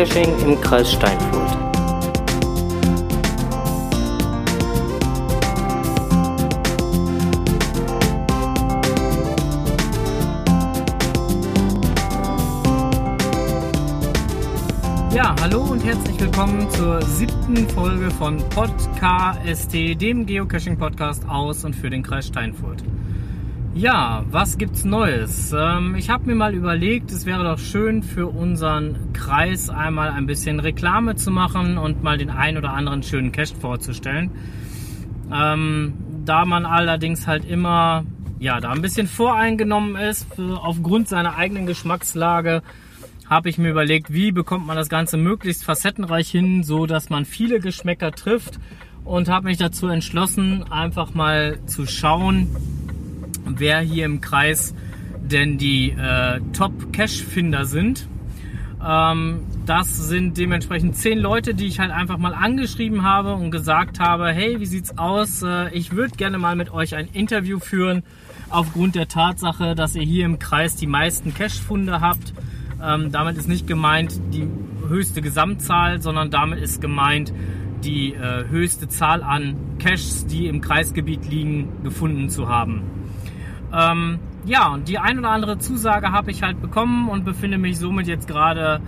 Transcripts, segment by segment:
Geocaching im Kreis Steinfurt. Ja, hallo und herzlich willkommen zur siebten Folge von Podcast, dem Geocaching-Podcast aus und für den Kreis Steinfurt. Ja, was gibt's Neues? Ähm, ich habe mir mal überlegt, es wäre doch schön für unseren Kreis einmal ein bisschen Reklame zu machen und mal den ein oder anderen schönen Cache vorzustellen. Ähm, da man allerdings halt immer, ja, da ein bisschen voreingenommen ist, aufgrund seiner eigenen Geschmackslage, habe ich mir überlegt, wie bekommt man das Ganze möglichst facettenreich hin, so dass man viele Geschmäcker trifft und habe mich dazu entschlossen, einfach mal zu schauen, wer hier im Kreis denn die äh, Top-Cache-Finder sind. Ähm, das sind dementsprechend zehn Leute, die ich halt einfach mal angeschrieben habe und gesagt habe, hey, wie sieht's aus? Äh, ich würde gerne mal mit euch ein Interview führen, aufgrund der Tatsache, dass ihr hier im Kreis die meisten Cache-Funde habt ähm, damit ist nicht gemeint die höchste Gesamtzahl, sondern damit ist gemeint die äh, höchste Zahl an Caches, die im Kreisgebiet liegen, gefunden zu haben. Ähm, ja, und die ein oder andere Zusage habe ich halt bekommen und befinde mich somit jetzt gerade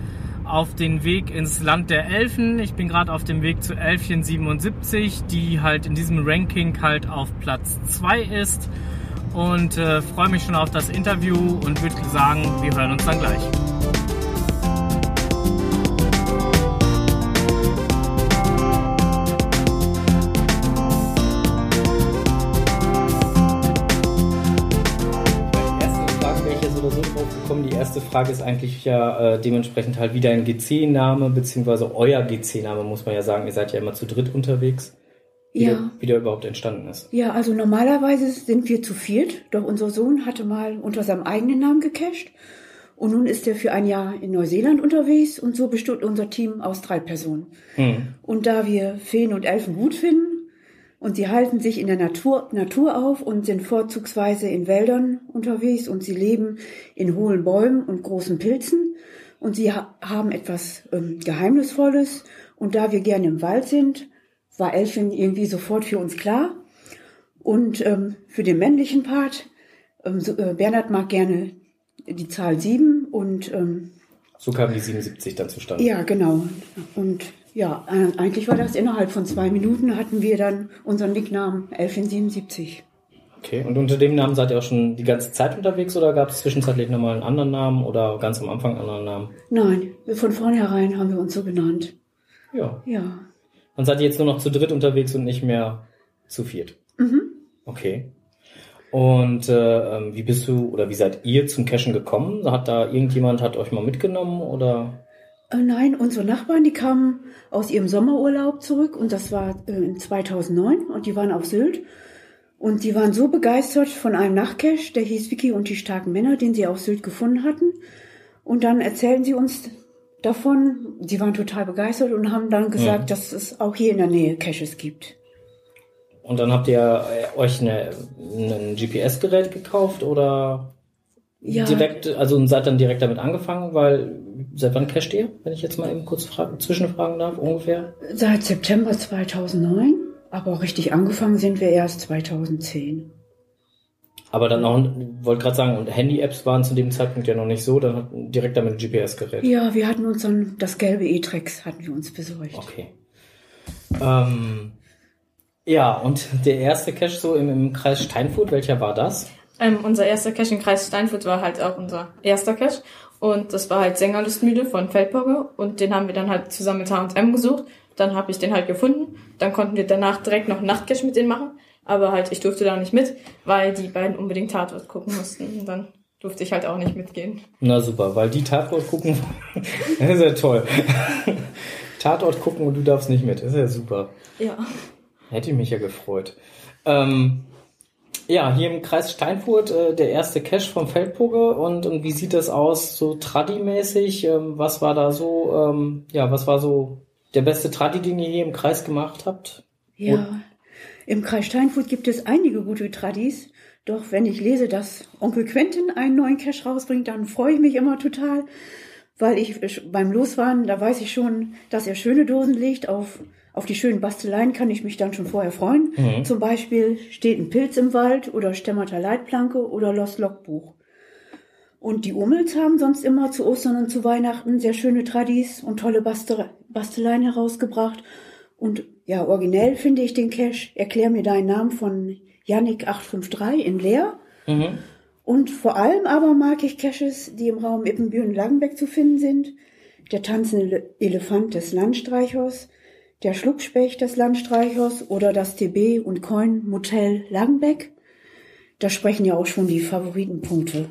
auf den Weg ins Land der Elfen. Ich bin gerade auf dem Weg zu Elfchen 77, die halt in diesem Ranking halt auf Platz 2 ist. Und äh, freue mich schon auf das Interview und würde sagen, wir hören uns dann gleich. Erste Frage ist eigentlich ja äh, dementsprechend halt wieder ein GC-Name, beziehungsweise euer GC-Name, muss man ja sagen. Ihr seid ja immer zu dritt unterwegs. Wie, Ja. der, wie der überhaupt entstanden ist. Ja, also normalerweise sind wir zu viert, doch unser Sohn hatte mal unter seinem eigenen Namen gecached. Und nun ist er für ein Jahr in Neuseeland unterwegs und so besteht unser Team aus drei Personen. Hm. Und da wir Feen und Elfen gut finden und sie halten sich in der Natur, Natur auf und sind vorzugsweise in Wäldern unterwegs und sie leben in hohlen Bäumen und großen Pilzen und sie ha haben etwas ähm, Geheimnisvolles und da wir gerne im Wald sind, war Elfin irgendwie sofort für uns klar. Und ähm, für den männlichen Part, ähm, so, äh, Bernhard mag gerne die Zahl sieben und ähm, So kam die 77 dann zustande. ja, genau. Und ja, äh, eigentlich war das innerhalb von zwei Minuten hatten wir dann unseren Nicknamen Elfin77. Okay, und unter dem Namen seid ihr auch schon die ganze Zeit unterwegs oder gab es zwischenzeitlich nochmal einen anderen Namen oder ganz am Anfang einen anderen Namen? Nein, von vornherein haben wir uns so genannt. Ja. Ja. Dann seid ihr jetzt nur noch zu dritt unterwegs und nicht mehr zu viert. Mhm. Okay. Und äh, ähm, wie bist du oder wie seid ihr zum Cashen gekommen? Hat da irgendjemand hat euch mal mitgenommen oder? Äh, nein, unsere Nachbarn, die kamen aus ihrem Sommerurlaub zurück und das war äh, in 2009 und die waren auf Sylt. Und die waren so begeistert von einem Nachtcache, der hieß Vicky und die starken Männer, den sie auf Sylt gefunden hatten. Und dann erzählen sie uns davon. Sie waren total begeistert und haben dann gesagt, Ja. dass es auch hier in der Nähe Caches gibt. Und dann habt ihr äh, euch eine, ein GPS-Gerät gekauft oder Ja. direkt, also und seid dann direkt damit angefangen, weil seit wann casht ihr, wenn ich jetzt mal eben kurz fra zwischenfragen darf, ungefähr? Seit September 2009, aber richtig angefangen sind wir erst 2010. Aber dann auch, wollte gerade sagen, und Handy-Apps waren zu dem Zeitpunkt ja noch nicht so, dann direkt damit ein GPS-Gerät. Ja, wir hatten uns dann das gelbe E-Trex hatten wir uns besorgt. Okay. Ähm, ja, und der erste Cache so im, im Kreis Steinfurt, welcher war das? Ähm, unser erster Cache im Kreis Steinfurt war halt auch unser erster Cache. Und das war halt Sängerlustmühle von Feldburger. Und den haben wir dann halt zusammen mit H&M gesucht. Dann habe ich den halt gefunden. Dann konnten wir danach direkt noch einen Nachtcache mit denen machen. Aber halt, ich durfte da nicht mit, weil die beiden unbedingt Tatort gucken mussten. Und dann durfte ich halt auch nicht mitgehen. Na super, weil die Tatort gucken, das ist ja toll. Tatort gucken und du darfst nicht mit, das ist ja super. Ja. Hätte ich mich ja gefreut. Ähm, ja, hier im Kreis Steinfurt äh, der erste Cache vom Feldpugge und, und wie sieht das aus, so Tradi-mäßig? Ähm, was war da so, ähm, ja, was war so der beste Tradi, den ihr hier im Kreis gemacht habt? Ja, im Kreis Steinfurt gibt es einige gute Tradis. Doch wenn ich lese, dass Onkel Quentin einen neuen Cash rausbringt, dann freue ich mich immer total, weil ich beim Losfahren, da weiß ich schon, dass er schöne Dosen legt. Auf, auf die schönen Basteleien kann ich mich dann schon vorher freuen. Mhm. Zum Beispiel steht ein Pilz im Wald oder Stämmerter Leitplanke oder Lost Logbuch. Und die Ummels haben sonst immer zu Ostern und zu Weihnachten sehr schöne Tradis und tolle Bastel Basteleien herausgebracht. Und ja, originell finde ich den Cash. Erklär mir deinen Namen von Yannick853 in Leer. Mhm. Und vor allem aber mag ich Caches, die im Raum Ippenbüren-Langenbeck zu finden sind. Der tanzende Elefant des Landstreichers, der Schluckspecht des Landstreichers oder das TB und Coin Motel Langenbeck. Da sprechen ja auch schon die Favoritenpunkte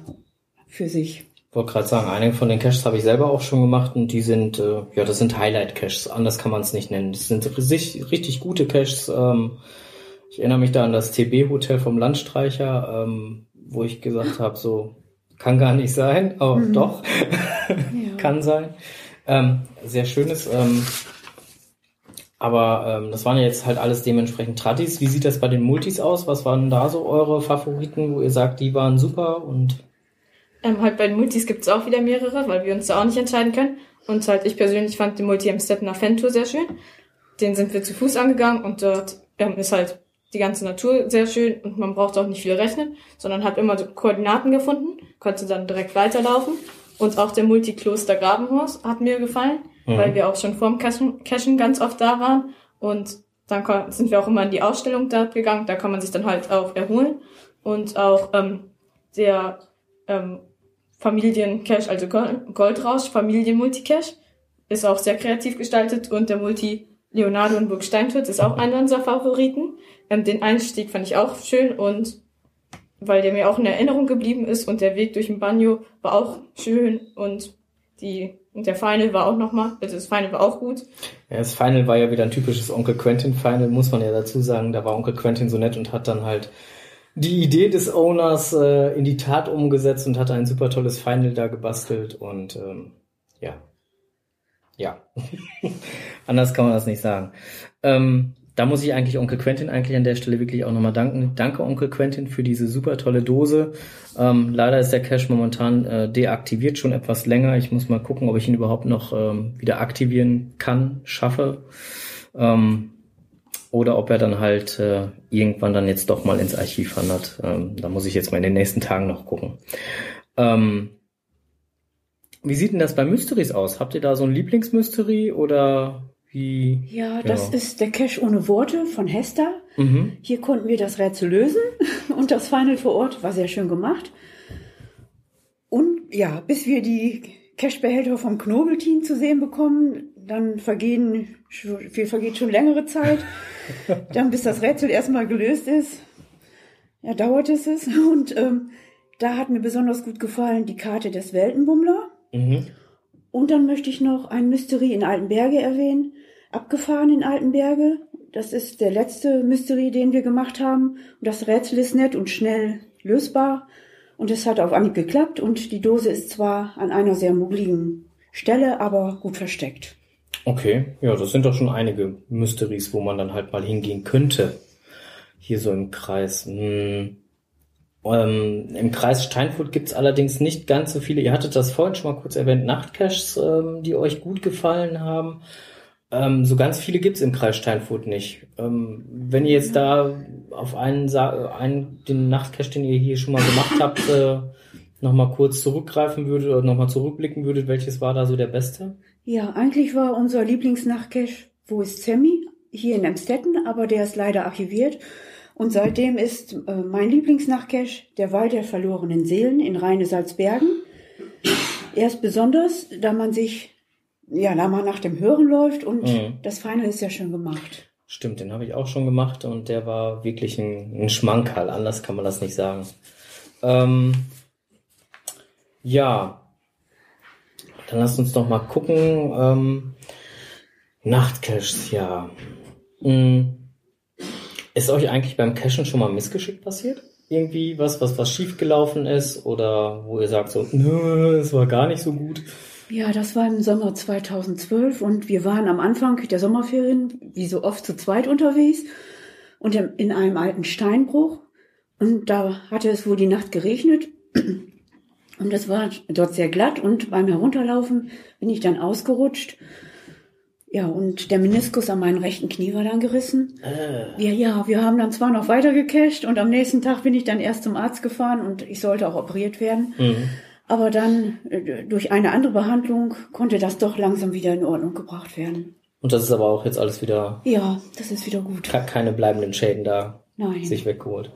für sich. Ich wollte gerade sagen, einige von den Caches habe ich selber auch schon gemacht und die sind, äh, ja, das sind Highlight-Caches, anders kann man es nicht nennen. Das sind richtig, richtig gute Caches. Ähm, ich erinnere mich da an das TB-Hotel vom Landstreicher, ähm, wo ich gesagt habe, so, kann gar nicht sein, aber Mhm. doch, Ja. kann sein. Ähm, sehr schönes, ähm, aber ähm, das waren ja jetzt halt alles dementsprechend Tradis. Wie sieht das bei den Multis aus? Was waren da so eure Favoriten, wo ihr sagt, die waren super und Ähm, halt bei den Multis gibt's auch wieder mehrere, weil wir uns da auch nicht entscheiden können. Und halt ich persönlich fand den Multi am Steppener Fan-Tour sehr schön. Den sind wir zu Fuß angegangen und dort ähm, ist halt die ganze Natur sehr schön und man braucht auch nicht viel rechnen, sondern hat immer so Koordinaten gefunden, konnte dann direkt weiterlaufen. Und auch der Multi-Kloster Grabenhaus hat mir gefallen, Mhm. weil wir auch schon vorm Cashen, Cashen ganz oft da waren. Und dann sind wir auch immer in die Ausstellung dort gegangen, da kann man sich dann halt auch erholen. Und auch ähm, der ähm, Familiencache, also Gol- Goldrausch, Familien-Multicache, ist auch sehr kreativ gestaltet und der Multi Leonardo und Burg Steinfurt ist auch einer unserer Favoriten. Ähm, den Einstieg fand ich auch schön und weil der mir auch in Erinnerung geblieben ist und der Weg durch den Banjo war auch schön und die und der Final war auch nochmal, also das Final war auch gut. Ja, das Final war ja wieder ein typisches Onkel Quentin Final, muss man ja dazu sagen. Da war Onkel Quentin so nett und hat dann halt die Idee des Owners äh, in die Tat umgesetzt und hat ein super tolles Final da gebastelt und ähm, ja. Ja. Anders kann man das nicht sagen. Ähm, da muss ich eigentlich Onkel Quentin eigentlich an der Stelle wirklich auch nochmal danken. Danke Onkel Quentin für diese super tolle Dose. Ähm, leider ist der Cache momentan äh, deaktiviert schon etwas länger. Ich muss mal gucken, ob ich ihn überhaupt noch ähm, wieder aktivieren kann, schaffe. Ähm, oder ob er dann halt äh, irgendwann dann jetzt doch mal ins Archiv wandert. Ähm, da muss ich jetzt mal in den nächsten Tagen noch gucken. Ähm, wie sieht denn das bei Mysteries aus? Habt ihr da so ein Lieblingsmystery oder wie? Ja, das Ja. ist der Cache ohne Worte von Hester. Mhm. Hier konnten wir das Rätsel lösen und das Final vor Ort war sehr schön gemacht. Und ja, bis wir die Cashbehälter vom Knobelteam zu sehen bekommen, dann vergehen, viel vergeht schon längere Zeit. Dann bis das Rätsel erstmal gelöst ist, ja, dauert es es. Und ähm, da hat mir besonders gut gefallen die Karte des Weltenbummler. Mhm. Und dann möchte ich noch ein Mystery in Altenberge erwähnen. Abgefahren in Altenberge. Das ist der letzte Mystery, den wir gemacht haben. Und das Rätsel ist nett und schnell lösbar. Und es hat auf Anhieb geklappt. Und die Dose ist zwar an einer sehr muckligen Stelle, aber gut versteckt. Okay, ja, das sind doch schon einige Mysteries, wo man dann halt mal hingehen könnte. Hier so im Kreis. Hm. Ähm, Im Kreis Steinfurt gibt's allerdings nicht ganz so viele. Ihr hattet das vorhin schon mal kurz erwähnt, Nachtcaches, ähm, die euch gut gefallen haben. Ähm, so ganz viele gibt's im Kreis Steinfurt nicht. Ähm, wenn ihr jetzt da auf einen, Sa- einen den Nachtcache, den ihr hier schon mal gemacht habt, äh, nochmal kurz zurückgreifen würdet oder nochmal zurückblicken würdet, welches war da so der beste? Ja, eigentlich war unser Lieblingsnachtcache Wo ist Sammy? Hier in Emstetten, aber der ist leider archiviert. Und seitdem ist äh, mein Lieblingsnachtcache der Wald der verlorenen Seelen in Rheine Salzbergen. Er ist besonders, da man sich, ja, da man nach dem Hören läuft und Mhm. das Final ist ja schön gemacht. Stimmt, den habe ich auch schon gemacht und der war wirklich ein, ein Schmankerl. Anders kann man das nicht sagen. Ähm, ja, dann lasst uns doch mal gucken. Ähm, Nachtcaches, ja. Hm. Ist euch eigentlich beim Cachen schon mal Missgeschick passiert? Irgendwie was, was, was schiefgelaufen ist oder wo ihr sagt so, nö, es war gar nicht so gut. Ja, das war im Sommer 2012 und wir waren am Anfang der Sommerferien, wie so oft, zu zweit unterwegs und in einem alten Steinbruch. Und da hatte es wohl die Nacht geregnet. Und es war dort sehr glatt und beim Herunterlaufen bin ich dann ausgerutscht. Ja, und der Meniskus an meinem rechten Knie war dann gerissen. Äh, Wir, ja, wir haben dann zwar noch weiter gecasht und am nächsten Tag bin ich dann erst zum Arzt gefahren und ich sollte auch operiert werden. mhm. Aber dann äh, durch eine andere Behandlung konnte das doch langsam wieder in Ordnung gebracht werden. Und das ist aber auch jetzt alles wieder Ja, das ist wieder gut. ke- keine bleibenden Schäden da Nein. sich weggeholt.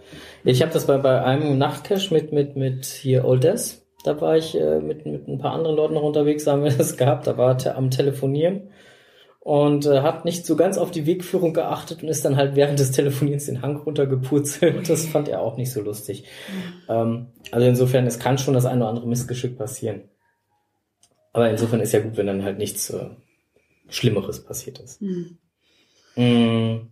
Ich habe das bei, bei einem Nachtcash mit, mit, mit hier Old Death. Da war ich äh, mit, mit ein paar anderen Leuten noch unterwegs, da haben wir das gehabt. Da war er am Telefonieren und äh, hat nicht so ganz auf die Wegführung geachtet und ist dann halt während des Telefonierens den Hang runtergepurzelt. Das fand er auch nicht so lustig. Ähm, also insofern, es kann schon das eine oder andere Missgeschick passieren. Aber insofern ist ja gut, wenn dann halt nichts äh, Schlimmeres passiert ist. Hm. Mm,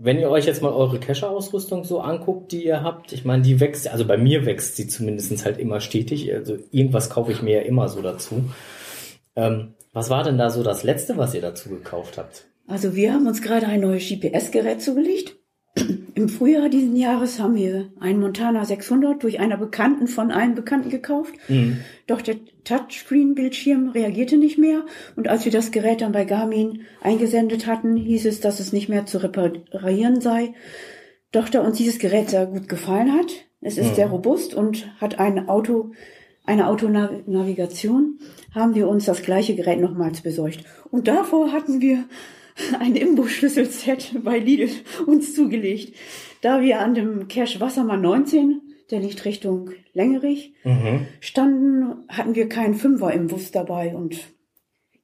Wenn ihr euch jetzt mal eure Cacher-Ausrüstung so anguckt, die ihr habt, ich meine, die wächst, also bei mir wächst sie zumindest halt immer stetig. Also irgendwas kaufe ich mir ja immer so dazu. Ähm, was war denn da so das letzte, was ihr dazu gekauft habt? Also wir haben uns gerade ein neues GPS-Gerät zugelegt. Im Frühjahr diesen Jahres haben wir einen Montana 600 durch einer Bekannten von einem Bekannten gekauft. Mhm. Doch der Touchscreen-Bildschirm reagierte nicht mehr. Und als wir das Gerät dann bei Garmin eingesendet hatten, hieß es, dass es nicht mehr zu reparieren sei. Doch da uns dieses Gerät sehr gut gefallen hat, es ist Mhm. sehr robust und hat ein Auto, eine Autonavigation, haben wir uns das gleiche Gerät nochmals besorgt. Und davor hatten wir ein Imbusschlüsselset bei Lidl uns zugelegt. Da wir an dem Cache Wassermann 19, der liegt Richtung Längerich, Mhm. standen, hatten wir keinen Fünfer im Bus dabei und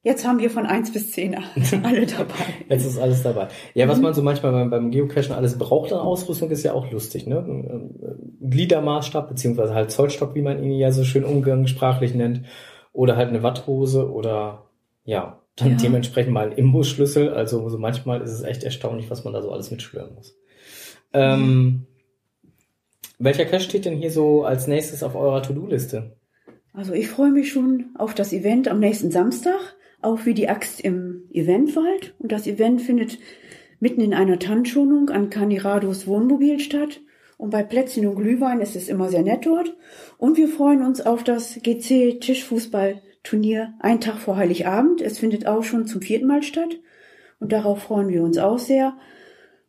jetzt haben wir von 1 bis 10 alle dabei. Jetzt ist alles dabei. Ja, was man so manchmal beim, beim Geocachen alles braucht an Ausrüstung, ist ja auch lustig, ne? Gliedermaßstab, beziehungsweise halt Zollstock, wie man ihn ja so schön umgangssprachlich nennt. Oder halt eine Watthose oder ja, dann Ja. dementsprechend mal ein Imbusschlüssel. Also so manchmal ist es echt erstaunlich, was man da so alles mitschwören muss. Ähm, welcher Cache steht denn hier so als nächstes auf eurer To-Do-Liste? Also ich freue mich schon auf das Event am nächsten Samstag, auch wie die Axt im Eventwald. Und das Event findet mitten in einer Tannenschonung an Canirados Wohnmobil statt. Und bei Plätzchen und Glühwein ist es immer sehr nett dort. Und wir freuen uns auf das GC Tischfußballturnier ein Tag vor Heiligabend. Es findet auch schon zum vierten Mal statt. Und darauf freuen wir uns auch sehr.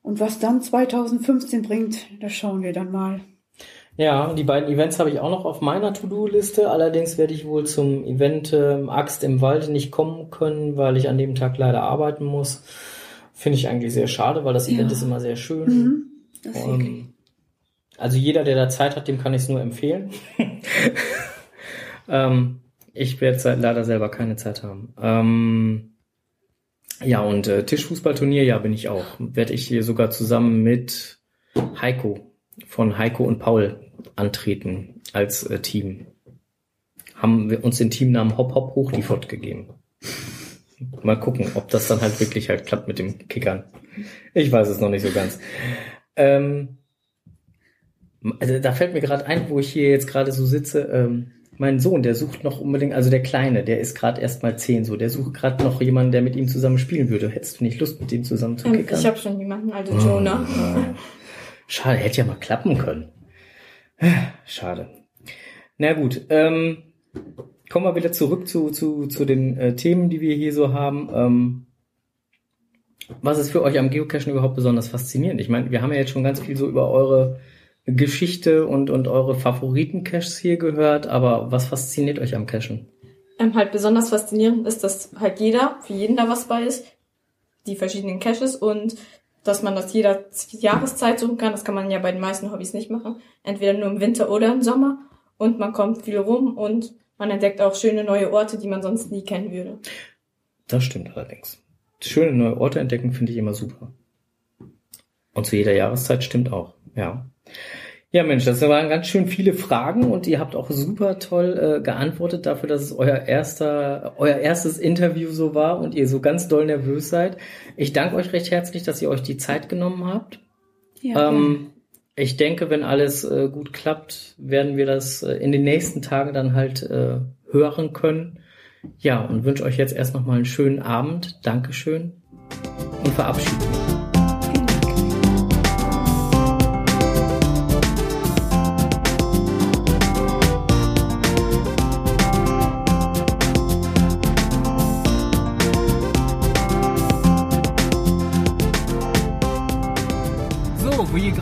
Und was dann 2015 bringt, das schauen wir dann mal. Ja, die beiden Events habe ich auch noch auf meiner To-Do-Liste. Allerdings werde ich wohl zum Event ähm, Axt im Wald nicht kommen können, weil ich an dem Tag leider arbeiten muss. Finde ich eigentlich sehr schade, weil das Event Ja. ist immer sehr schön. Mhm. Wirklich. Ähm, also jeder, der da Zeit hat, dem kann ich es nur empfehlen. ähm, ich werde leider selber keine Zeit haben. Ähm, ja, und äh, Tischfußballturnier, ja, bin ich auch. Werde ich hier sogar zusammen mit Heiko von Heiko und Paul antreten als äh, Team. Haben wir uns den Teamnamen Hop Hop Hochliefert gegeben. Mal gucken, ob das dann halt wirklich halt klappt mit dem Kickern. Ich weiß es noch nicht so ganz. Ähm, also da fällt mir gerade ein, wo ich hier jetzt gerade so sitze, ähm, mein Sohn, der sucht noch unbedingt, also der Kleine, der ist gerade erst mal zehn, so, der sucht gerade noch jemanden, der mit ihm zusammen spielen würde. Hättest du nicht Lust, mit ihm zusammen zu Ähm, kickern? ich habe schon jemanden, also Oh. Schade, hätte ja mal klappen können. Schade. Na gut, ähm, kommen wir wieder zurück zu, zu, zu den äh, Themen, die wir hier so haben. Ähm, was ist für euch am Geocachen überhaupt besonders faszinierend? Ich meine, wir haben ja jetzt schon ganz viel so über eure Geschichte und, und eure Favoriten-Caches hier gehört, aber was fasziniert euch am Cachen? Ähm, halt besonders faszinierend ist, dass halt jeder, für jeden da was bei ist, die verschiedenen Caches und dass man das jeder Jahreszeit suchen kann. Das kann man ja bei den meisten Hobbys nicht machen. Entweder nur im Winter oder im Sommer. Und man kommt viel rum und man entdeckt auch schöne neue Orte, die man sonst nie kennen würde. Das stimmt allerdings. Schöne neue Orte entdecken finde ich immer super. Und zu jeder Jahreszeit stimmt auch, ja. Ja, Mensch, das waren ganz schön viele Fragen und ihr habt auch super toll äh, geantwortet dafür, dass es euer erster, euer erstes Interview so war und ihr so ganz doll nervös seid. Ich danke euch recht herzlich, dass ihr euch die Zeit genommen habt. Ja, Ähm, ich denke, wenn alles äh, gut klappt, werden wir das äh, in den nächsten Tagen dann halt äh, hören können. Ja, und wünsche euch jetzt erst noch mal einen schönen Abend. Dankeschön und verabschiede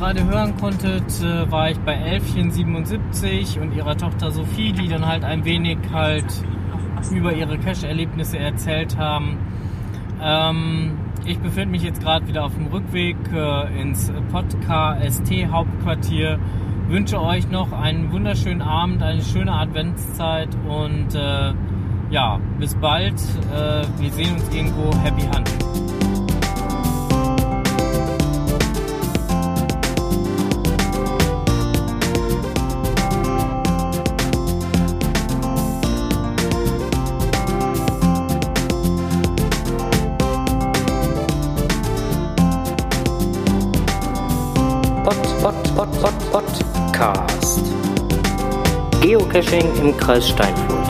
gerade hören konntet, äh, war ich bei Elfchen77 und ihrer Tochter Sophie, die dann halt ein wenig halt über ihre Cash-Erlebnisse erzählt haben. Ähm, ich befinde mich jetzt gerade wieder auf dem Rückweg äh, ins Podcast Hauptquartier. Wünsche euch noch einen wunderschönen Abend, eine schöne Adventszeit und äh, ja, bis bald. Äh, wir sehen uns irgendwo. Happy Hunting. Podcast. Geocaching im Kreis Steinfurt.